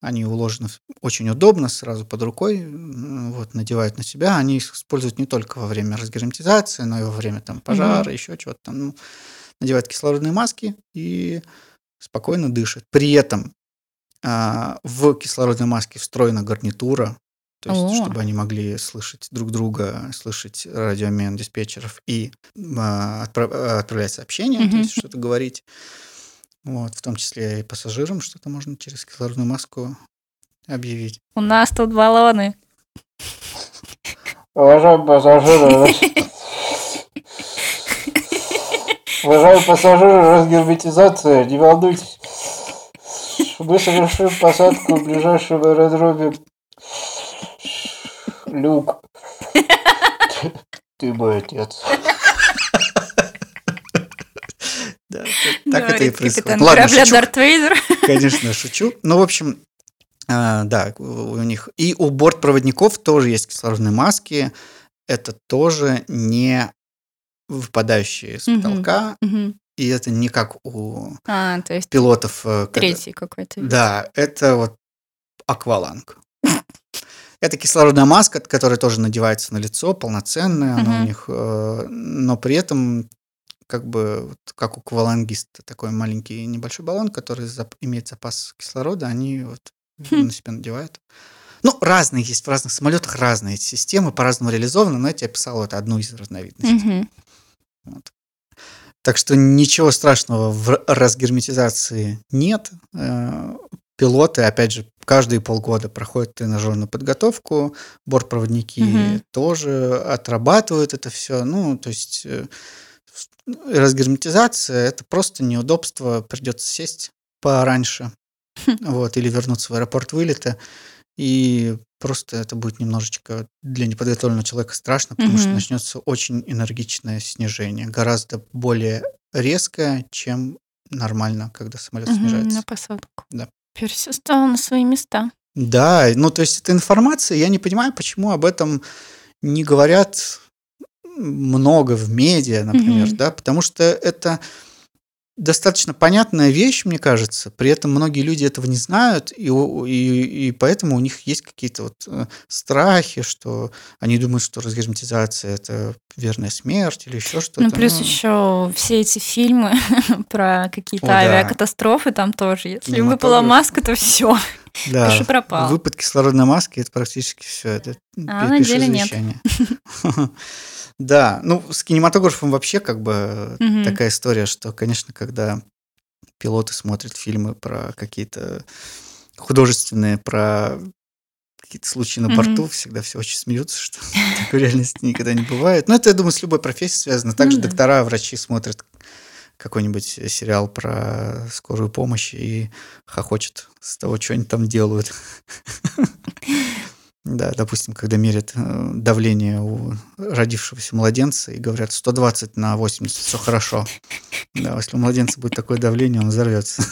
Они уложены очень удобно, сразу под рукой, вот, надевают на себя. Они их используют не только во время разгерметизации, но и во время там, пожара, еще чего-то там. Ну, надевают кислородные маски и спокойно дышат. При этом а, в кислородной маске встроена гарнитура, то есть, О. чтобы они могли слышать друг друга, слышать радиомен диспетчеров и а, отправ- отправлять сообщения, то Мгм. есть что-то говорить. Вот, в том числе и пассажирам что-то можно через кислородную маску объявить. У нас тут баллоны. Уважаемые пассажиры, уважаемые пассажиры, разгерметизация, не волнуйтесь. Мы совершим посадку в ближайшем аэродроме Люк. Ты мой отец. Да, так это и происходит. Ладно, корабля шучу. Дарт Вейдер. Конечно, шучу. Ну, в общем, а, да, у них и у бортпроводников тоже есть кислородные маски. Это тоже не выпадающие с потолка, и это не как у А, то есть пилотов. э, когда- третий какой-то. вид. Да, это вот акваланг. Это кислородная маска, которая тоже надевается на лицо, полноценная, она у них, э, но при этом как бы вот как у аквалангиста такой маленький небольшой баллон, который зап- имеет запас кислорода, они вот Хм. на себя надевают. Ну, разные есть, в разных самолетах разные эти системы, по-разному реализованы, но я тебе описал это одну из разновидностей. Мгм. Вот. Так что ничего страшного в разгерметизации нет. Э, Пилоты, опять же, каждые полгода проходят тренажерную подготовку, бортпроводники Мгм. тоже отрабатывают это все. Ну, то есть э, разгерметизация это просто неудобство, придется сесть пораньше, вот, или вернуться в аэропорт вылета, и просто это будет немножечко для неподготовленного человека страшно, потому что начнется очень энергичное снижение, гораздо более резкое, чем нормально, когда самолет снижается. На посадку. Да. Теперь все стало на свои места. Да, ну то есть это информация, я не понимаю, почему об этом не говорят много в медиа, например, Мгм. да, потому что это достаточно понятная вещь, мне кажется, при этом многие люди этого не знают, и, и, и поэтому у них есть какие-то вот э, страхи, что они думают, что разгерметизация – это верная смерть или еще что-то. Ну, плюс еще все эти фильмы про какие-то О, да. авиакатастрофы там тоже. Если выпала Кинематограф. маска, то все. Да, Пиши пропал. Выпад кислородной маски это практически все. Это А на деле нет. Да, ну с кинематографом вообще как бы Мгм. такая история, что, конечно, когда пилоты смотрят фильмы про какие-то художественные, про какие-то случаи на борту, всегда все очень смеются, что такой реальности никогда не бывает. Но это, я думаю, с любой профессией связано. Также Ну да. доктора, врачи смотрят какой-нибудь сериал про скорую помощь и хохочет с того, что они там делают. Да, допустим, когда мерят э, давление у родившегося младенца и говорят 120 на 80, все хорошо. Да, если у младенца будет такое давление, он взорвется.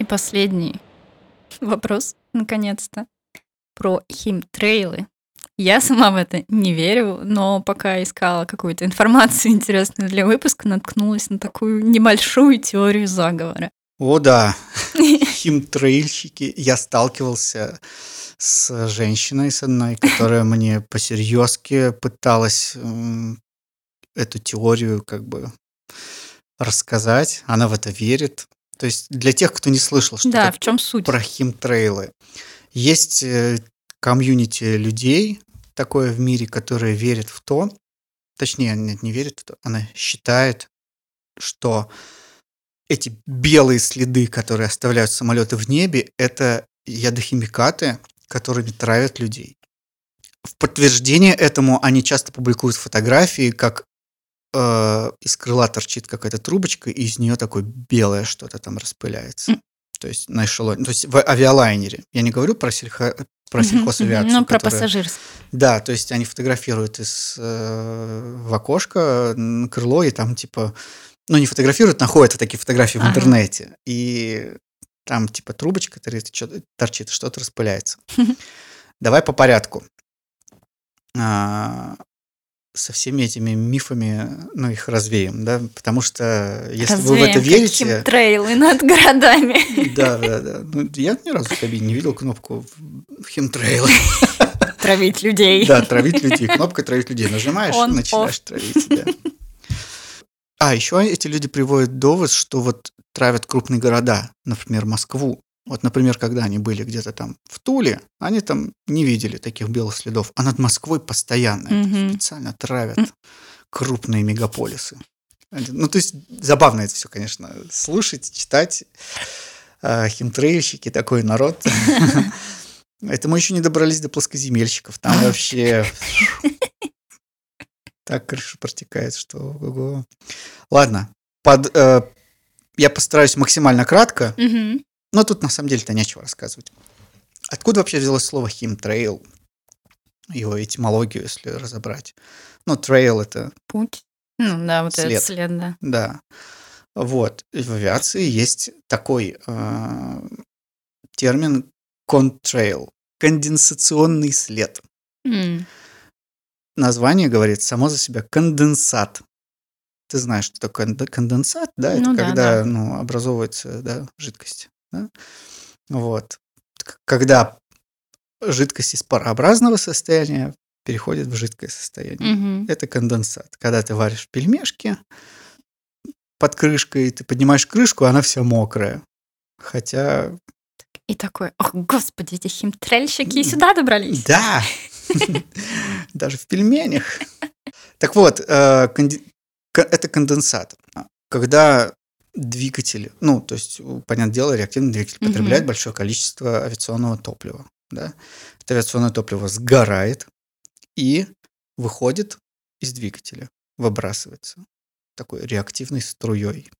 И последний вопрос, наконец-то, про химтрейлы. Я сама в это не верю, но пока искала какую-то информацию интересную для выпуска, наткнулась на такую небольшую теорию заговора. О, да, химтрейльщики. Я сталкивался с женщиной, с одной, которая мне посерьезки пыталась эту теорию как бы рассказать. Она в это верит. То есть для тех, кто не слышал, что Да, в чем суть? про химтрейлы. Есть э, комьюнити людей такое в мире, которое верит в то, точнее, нет, не верит в то, она считает, что эти белые следы, которые оставляют самолеты в небе, это ядохимикаты, которыми травят людей. В подтверждение этому они часто публикуют фотографии, как э, из крыла торчит какая-то трубочка, и из нее такое белое что-то там распыляется. М. То есть на эшелоне, то есть в авиалайнере. Я не говорю про, сельхо, про сельхозавиацию. Ну, про пассажирский. да, то есть они фотографируют из э, в окошко крыло и там типа, ну не фотографируют, находят такие фотографии в интернете и там типа трубочка торчит, что-то- распыляется. Давай по порядку. А, со всеми этими мифами, ну их развеем, да, потому что если вы в это Развеем, верите, каким трейлы над городами. да, да, да. Ну, я ни разу в кабине не видел кнопку в- в химтрейл. Травить людей. Да, травить людей. Кнопкой травить людей. Нажимаешь, начинаешь травить. да. А, еще эти люди приводят довод, что вот травят крупные города, например, Москву. Вот, например, когда они были где-то там в Туле, они там не видели таких белых следов, а над Москвой постоянно это Мгм. специально травят крупные мегаполисы. Ну, то есть забавно это все, конечно, слушать, читать. А, Химтрейльщики, такой народ. Это мы еще не добрались до плоскоземельщиков. Там вообще так крыша протекает, что ого. Ладно, под, э, я постараюсь максимально кратко, Мгм. но тут на самом деле-то нечего рассказывать. Откуда вообще взялось слово химтрейл? Его этимологию, если разобрать. Ну, трейл это, Путь. Ну да, вот След. этот след, да. да. Вот. И в авиации есть такой э, термин contrail. Конденсационный след. М, Название говорит само за себя конденсат. Ты знаешь, что такое конде- конденсат, да? Это Ну да, когда да. ну, образовывается да, жидкость. да? Вот. Когда жидкость из парообразного состояния переходит в жидкое состояние. мгм. Это конденсат. Когда ты варишь пельмешки под крышкой, ты поднимаешь крышку, она вся мокрая. Хотя, И такой, ох, господи, эти химтрельщики и сюда добрались. да, даже в пельменях. Так вот, э, это конденсат. Когда двигатель, ну, то есть, понятное дело, реактивный двигатель потребляет большое количество авиационного топлива. Да? Это авиационное топливо сгорает и выходит из двигателя, выбрасывается такой реактивной струей.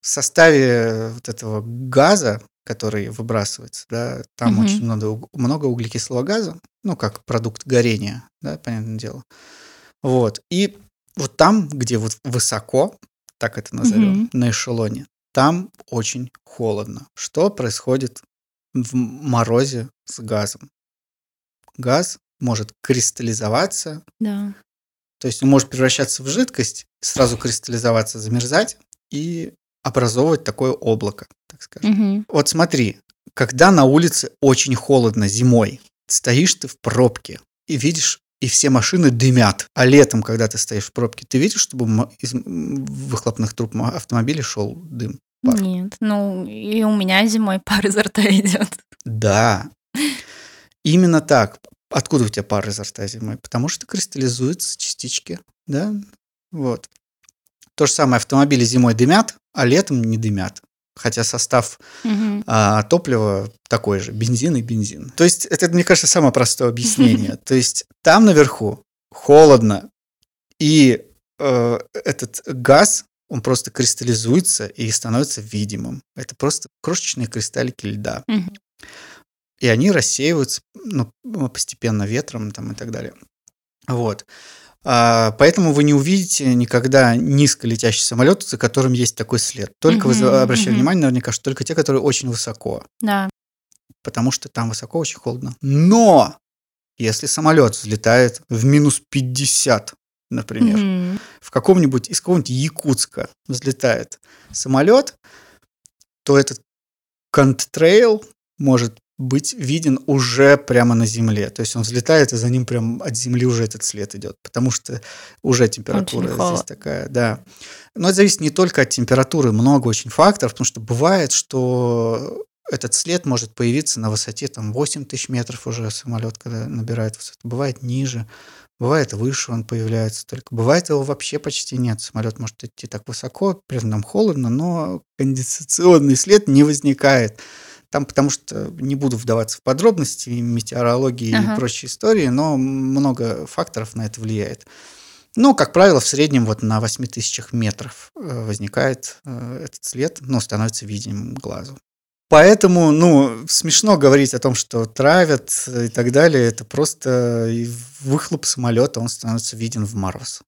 В составе вот этого газа, который выбрасывается, да, там Мгм. очень много, много углекислого газа, ну, как продукт горения, да, понятное дело. Вот. И вот там, где вот высоко, так это назовем, Мгм. на эшелоне, там очень холодно. Что происходит в морозе с газом? Газ может кристаллизоваться, Да. то есть он может превращаться в жидкость, сразу кристаллизоваться, замерзать и образовывать такое облако, так скажем. Мгм. Вот смотри, когда на улице очень холодно зимой, стоишь ты в пробке и видишь, и все машины дымят. А летом, когда ты стоишь в пробке, ты видишь, чтобы из выхлопных труб автомобилей шел дым? Пар. Нет, ну и у меня зимой пар изо рта идет. Да. Именно так. Откуда у тебя пар изо рта зимой? Потому что кристаллизуются частички, да? Вот. То же самое автомобили зимой дымят, а летом не дымят. Хотя состав Мгм. а топливо такой же, бензин и бензин. То есть это, мне кажется, самое простое объяснение. То есть там наверху холодно, и э, этот газ, он просто кристаллизуется и становится видимым. Это просто крошечные кристаллики льда. И они рассеиваются ну, постепенно ветром там, и так далее. Вот. А, Поэтому вы не увидите никогда низко летящий самолет, за которым есть такой след. Только вы Мгм, за- обращали мгм. внимание, наверняка, что только те, которые очень высоко Да. потому что там высоко очень холодно. Но если самолет взлетает в минус 50, например, Мгм. в каком-нибудь из какого-нибудь Якутска взлетает самолет, то этот конттрейл может быть виден уже прямо на земле. То есть он взлетает, и за ним прям от земли уже этот след идет, потому что уже температура Очень здесь такая, да. Но это зависит не только от температуры, много очень факторов, потому что бывает, что этот след может появиться на высоте там 8 тысяч метров уже самолет, когда набирает высоту. Бывает ниже, бывает выше он появляется только. Бывает его вообще почти нет. Самолет может идти так высоко, при этом холодно, но конденсационный след не возникает. Там, потому что не буду вдаваться в подробности метеорологии Ага. и прочие истории, но много факторов на это влияет. Ну, как правило, в среднем вот на 8 тысячах метров э, возникает э, этот след, но становится видимым глазу. Поэтому, ну, смешно говорить о том, что травят и так далее. Это просто выхлоп самолета, он становится виден в мороз.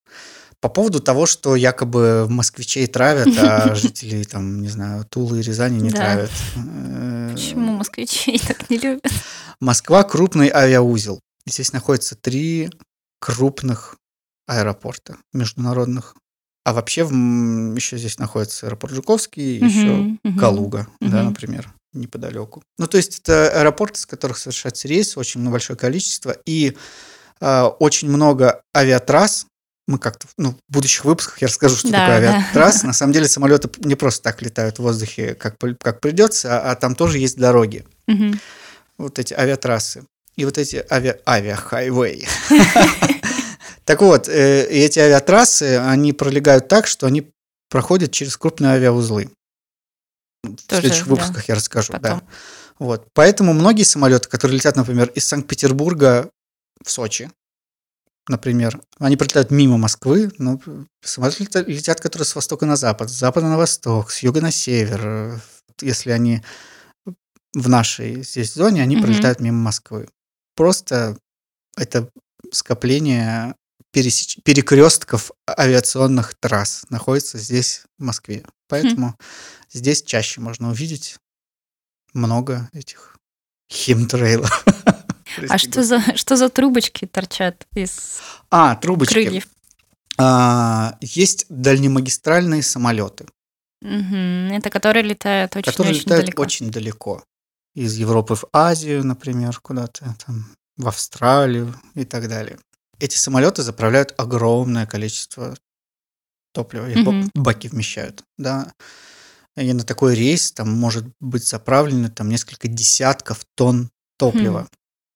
По поводу того, что якобы москвичей травят, а жителей, там, не знаю, Тулы и Рязани не Да. травят. Э, Почему москвичей так не любят? Москва крупный авиаузел. Здесь находится три крупных аэропорта международных. А вообще еще здесь находится аэропорт Жуковский, и еще. Калуга, да, например, неподалеку. Ну, то есть это аэропорты, с которых совершаются рейсы, очень большое количество, и э, очень много авиатрасс. Мы как-то ну, в будущих выпусках я расскажу, что Да, такое да. авиатрасс. На самом деле самолеты не просто так летают в воздухе, как, как придется, а, а там тоже есть дороги. Мгм. Вот эти авиатрассы. И вот эти авиа, авиахайвей. Так вот, э, эти авиатрассы, они пролегают так, что они проходят через крупные авиаузлы. В следующих да, выпусках я расскажу, да. Вот. Поэтому многие самолеты, которые летят, например, из Санкт-Петербурга в Сочи, например, они прилетают мимо Москвы, но самолеты летят, которые с востока на запад, с запада на восток, с юга на север. Если они в нашей здесь зоне, они Мгм. пролетают мимо Москвы. Просто это скопление пересеч... перекрестков авиационных трасс находится здесь, в Москве. Поэтому здесь чаще можно увидеть много этих химтрейлов. А что за, что за трубочки торчат из А, трубочки. крыльев? А, есть дальнемагистральные самолеты, Мгм. Это которые летают очень, которые очень летают далеко. очень далеко. Из Европы в Азию, например, куда-то там, в Австралию и так далее. Эти самолеты заправляют огромное количество топлива, их Мгм. баки вмещают, да. И на такой рейс там может быть заправлено там несколько десятков тонн топлива. Хм.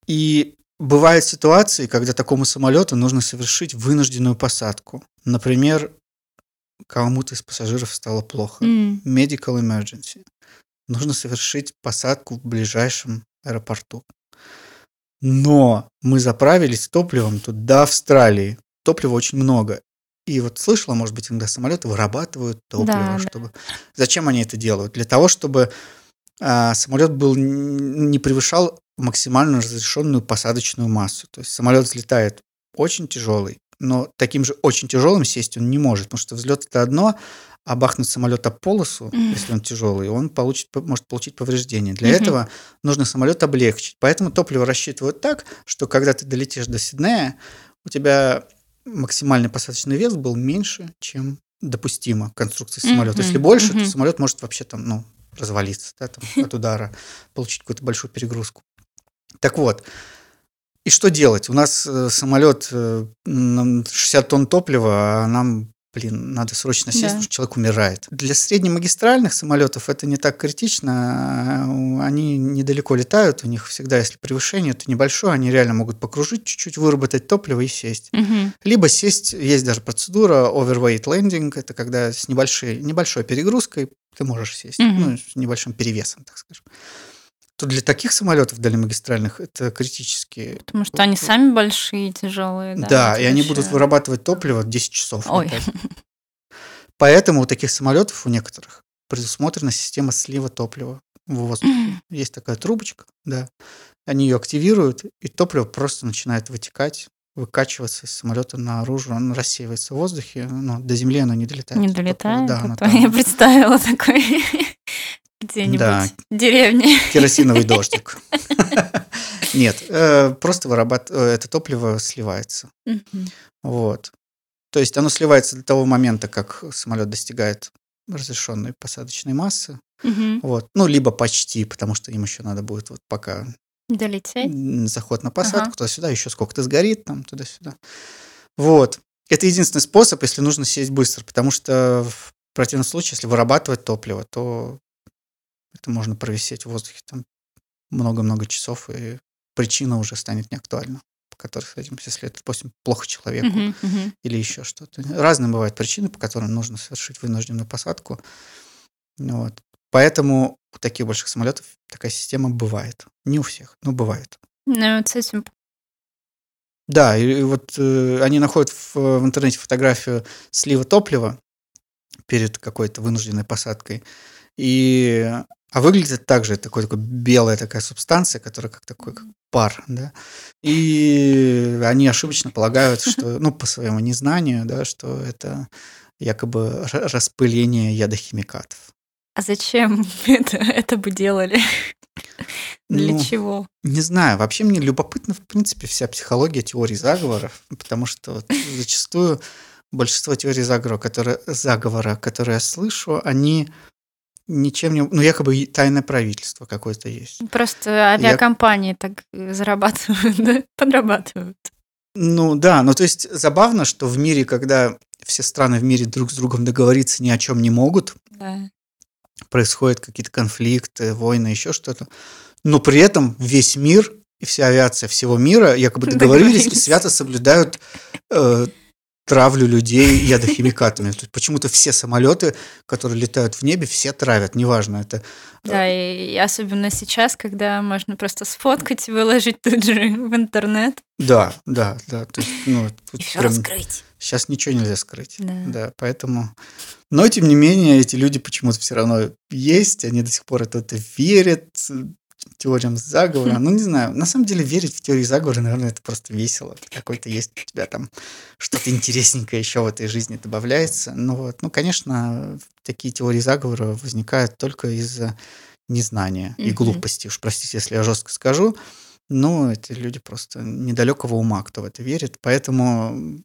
И бывают ситуации, когда такому самолету нужно совершить вынужденную посадку. Например, кому-то из пассажиров стало плохо. М. Medical emergency. Нужно совершить посадку в ближайшем аэропорту. Но мы заправились топливом тут до Австралии. Топлива очень много. И вот слышала, может быть, иногда самолеты вырабатывают топливо, Да, да. чтобы... Зачем они это делают? Для того, чтобы а, самолет был не превышал максимально разрешенную посадочную массу. То есть самолет взлетает очень тяжелый, но таким же очень тяжелым сесть он не может, потому что взлет это одно, а бахнуть самолет об полосу, Мгм. если он тяжелый, он получит, может получить повреждение. Для Мгм. этого нужно самолет облегчить. Поэтому топливо рассчитывают так, что когда ты долетишь до Сиднея, у тебя максимальный посадочный вес был меньше, чем допустимо конструкции самолета. Если Мгм, больше, то мгм. самолет может вообще там, ну, развалиться да, там, от удара, получить какую-то большую перегрузку. Так вот, и что делать? У нас э, самолет э, нам 60 тонн топлива, а нам, блин, надо срочно сесть, Да. потому что человек умирает. Для среднемагистральных самолетов это не так критично. Они недалеко летают, у них всегда, если превышение, то небольшое, они реально могут покружить чуть-чуть, выработать топливо и сесть. Мгм. Либо сесть, есть даже процедура overweight landing, это когда с небольшой, небольшой перегрузкой ты можешь сесть, Мгм. ну, с небольшим перевесом, так скажем. То для таких самолетов дальнемагистральных это критически. Потому что они сами большие, тяжелые. Да, Да, и они будут вырабатывать топливо 10 часов. Ой. Поэтому у таких самолетов, у некоторых, предусмотрена система слива топлива в воздухе. Есть такая трубочка, да. Они ее активируют, и топливо просто начинает вытекать, выкачиваться из самолета наружу, оно рассеивается в воздухе, но до земли оно не долетает. Не Топливо, долетает. да, оно Я представила такой где-нибудь Да. в деревне. керосиновый дождик. Нет, э, просто вырабат- э, это топливо сливается. Вот. То есть оно сливается до того момента, как самолет достигает разрешенной посадочной массы. Вот. Ну, либо почти, потому что им еще надо будет вот пока Долететь. заход на посадку, Ага. туда-сюда, еще сколько-то сгорит, там, туда-сюда. Вот. Это единственный способ, если нужно сесть быстро, потому что в противном случае, если вырабатывать топливо, то это можно провисеть в воздухе там много-много часов, и причина уже станет неактуальна, по которой садимся, если это, допустим, плохо человеку Мгм, мгм. или еще что-то. Разные бывают причины, по которым нужно совершить вынужденную посадку. Вот. Поэтому у таких больших самолетов такая система бывает. Не у всех, но бывает. Ну, вот с этим Да, и, и вот э, они находят в, в интернете фотографию слива топлива перед какой-то вынужденной посадкой. И, а выглядит это так же, такой, такой белая такая субстанция, которая как такой как пар, да. И они ошибочно полагают, что, ну, по своему незнанию, да, что это якобы ра- распыление ядохимикатов. А зачем это, это бы делали? Для Ну, чего? Не знаю, вообще мне любопытна, в принципе, вся психология теорий заговоров, потому что вот зачастую большинство теорий заговора, которые, заговора, которые я слышу, они ничем не... Ну, якобы и тайное правительство какое-то есть. Просто авиакомпании так э, зарабатывают, да? Подрабатывают. Ну, да, ну, то есть забавно, что в мире, когда все страны в мире друг с другом договориться ни о чем не могут, Да. происходят какие-то конфликты, войны, еще что-то, но при этом весь мир и вся авиация всего мира якобы договорились и Договорились. свято соблюдают э, травлю людей ядохимикатами. Почему-то все самолеты, которые летают в небе, все травят, неважно, это Да, и, особенно сейчас, когда можно просто сфоткать и выложить тут же в интернет. да, да, да. То есть, ну, тут И все прям раскрыть. сейчас ничего нельзя скрыть. Да. Да, поэтому... Но, тем не менее, эти люди почему-то все равно есть, они до сих пор это, это верят. Теориям заговора. Ну, не знаю. На самом деле, верить в теории заговора, наверное, это просто весело. Какой-то есть у тебя там что-то интересненькое еще в этой жизни добавляется. Ну, вот. ну, конечно, такие теории заговора возникают только из-за незнания и глупости. Уж простите, если я жестко скажу. Но эти люди просто недалекого ума, кто в это верит. Поэтому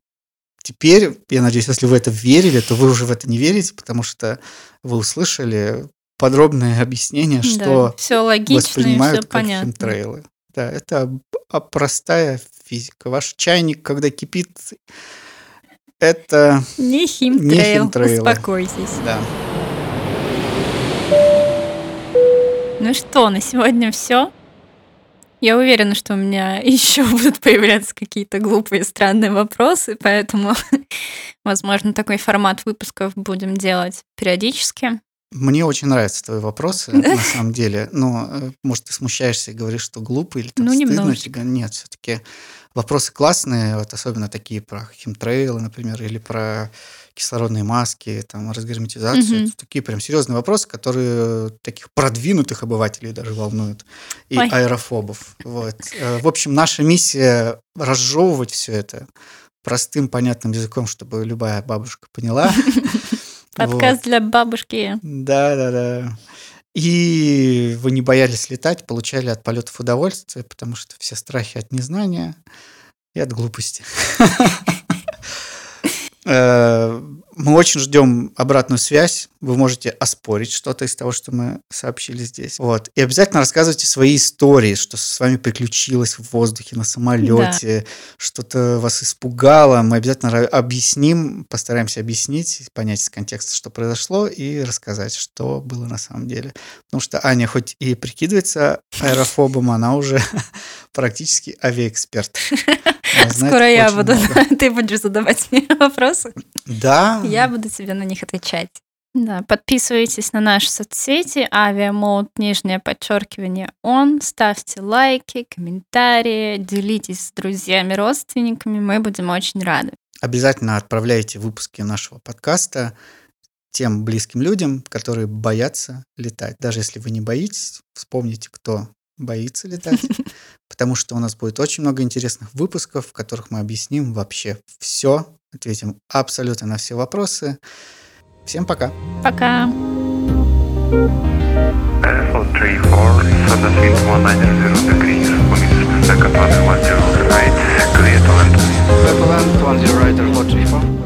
теперь, я надеюсь, если вы это верили, то вы уже в это не верите, потому что вы услышали подробное объяснение, что все логично и все воспринимают как понятно. химтрейлы. Да, это а простая физика. Ваш чайник, когда кипит, это... Не химтрейл, химтрейлы. успокойтесь. Да. Ну что, на сегодня все. Я уверена, что у меня еще будут появляться какие-то глупые, странные вопросы, поэтому, возможно, такой формат выпусков будем делать периодически. Мне очень нравятся твои вопросы, на самом деле. Но, э, может, ты смущаешься и говоришь, что глупый или там Ну, стыдно немножечко. тебе. Нет, все-таки вопросы классные, вот особенно такие про химтрейлы, например, или про кислородные маски, там, разгерметизацию. Это такие прям серьезные вопросы, которые таких продвинутых обывателей даже волнуют. И Ой. аэрофобов. Вот. Э, В общем, наша миссия разжевывать все это простым, понятным языком, чтобы любая бабушка поняла. Вот. Подкаст для бабушки. Да, да, да. И вы не боялись летать, получали от полетов удовольствие, потому что все страхи от незнания и от глупости. Мы очень ждем обратную связь. Вы можете оспорить что-то из того, что мы сообщили здесь. Вот. И обязательно рассказывайте свои истории, что с вами приключилось в воздухе, на самолете, что-то вас испугало. Мы обязательно объясним, постараемся объяснить, понять из контекста, что произошло, и рассказать, что было на самом деле. Потому что Аня хоть и прикидывается аэрофобом, она уже практически авиаэксперт. Скоро я буду, много. ты будешь задавать мне вопросы. Да. Я буду тебе на них отвечать. Да, подписывайтесь на наши соцсети, авиамод, нижнее подчеркивание он, ставьте лайки, комментарии, делитесь с друзьями, родственниками, мы будем очень рады. Обязательно отправляйте выпуски нашего подкаста тем близким людям, которые боятся летать. Даже если вы не боитесь, вспомните, кто боится летать, потому что у нас будет очень много интересных выпусков, в которых мы объясним вообще все, ответим абсолютно на все вопросы. Всем пока. Пока. Second one, one zero right, clear to land. Purple land, one zero right, four three four.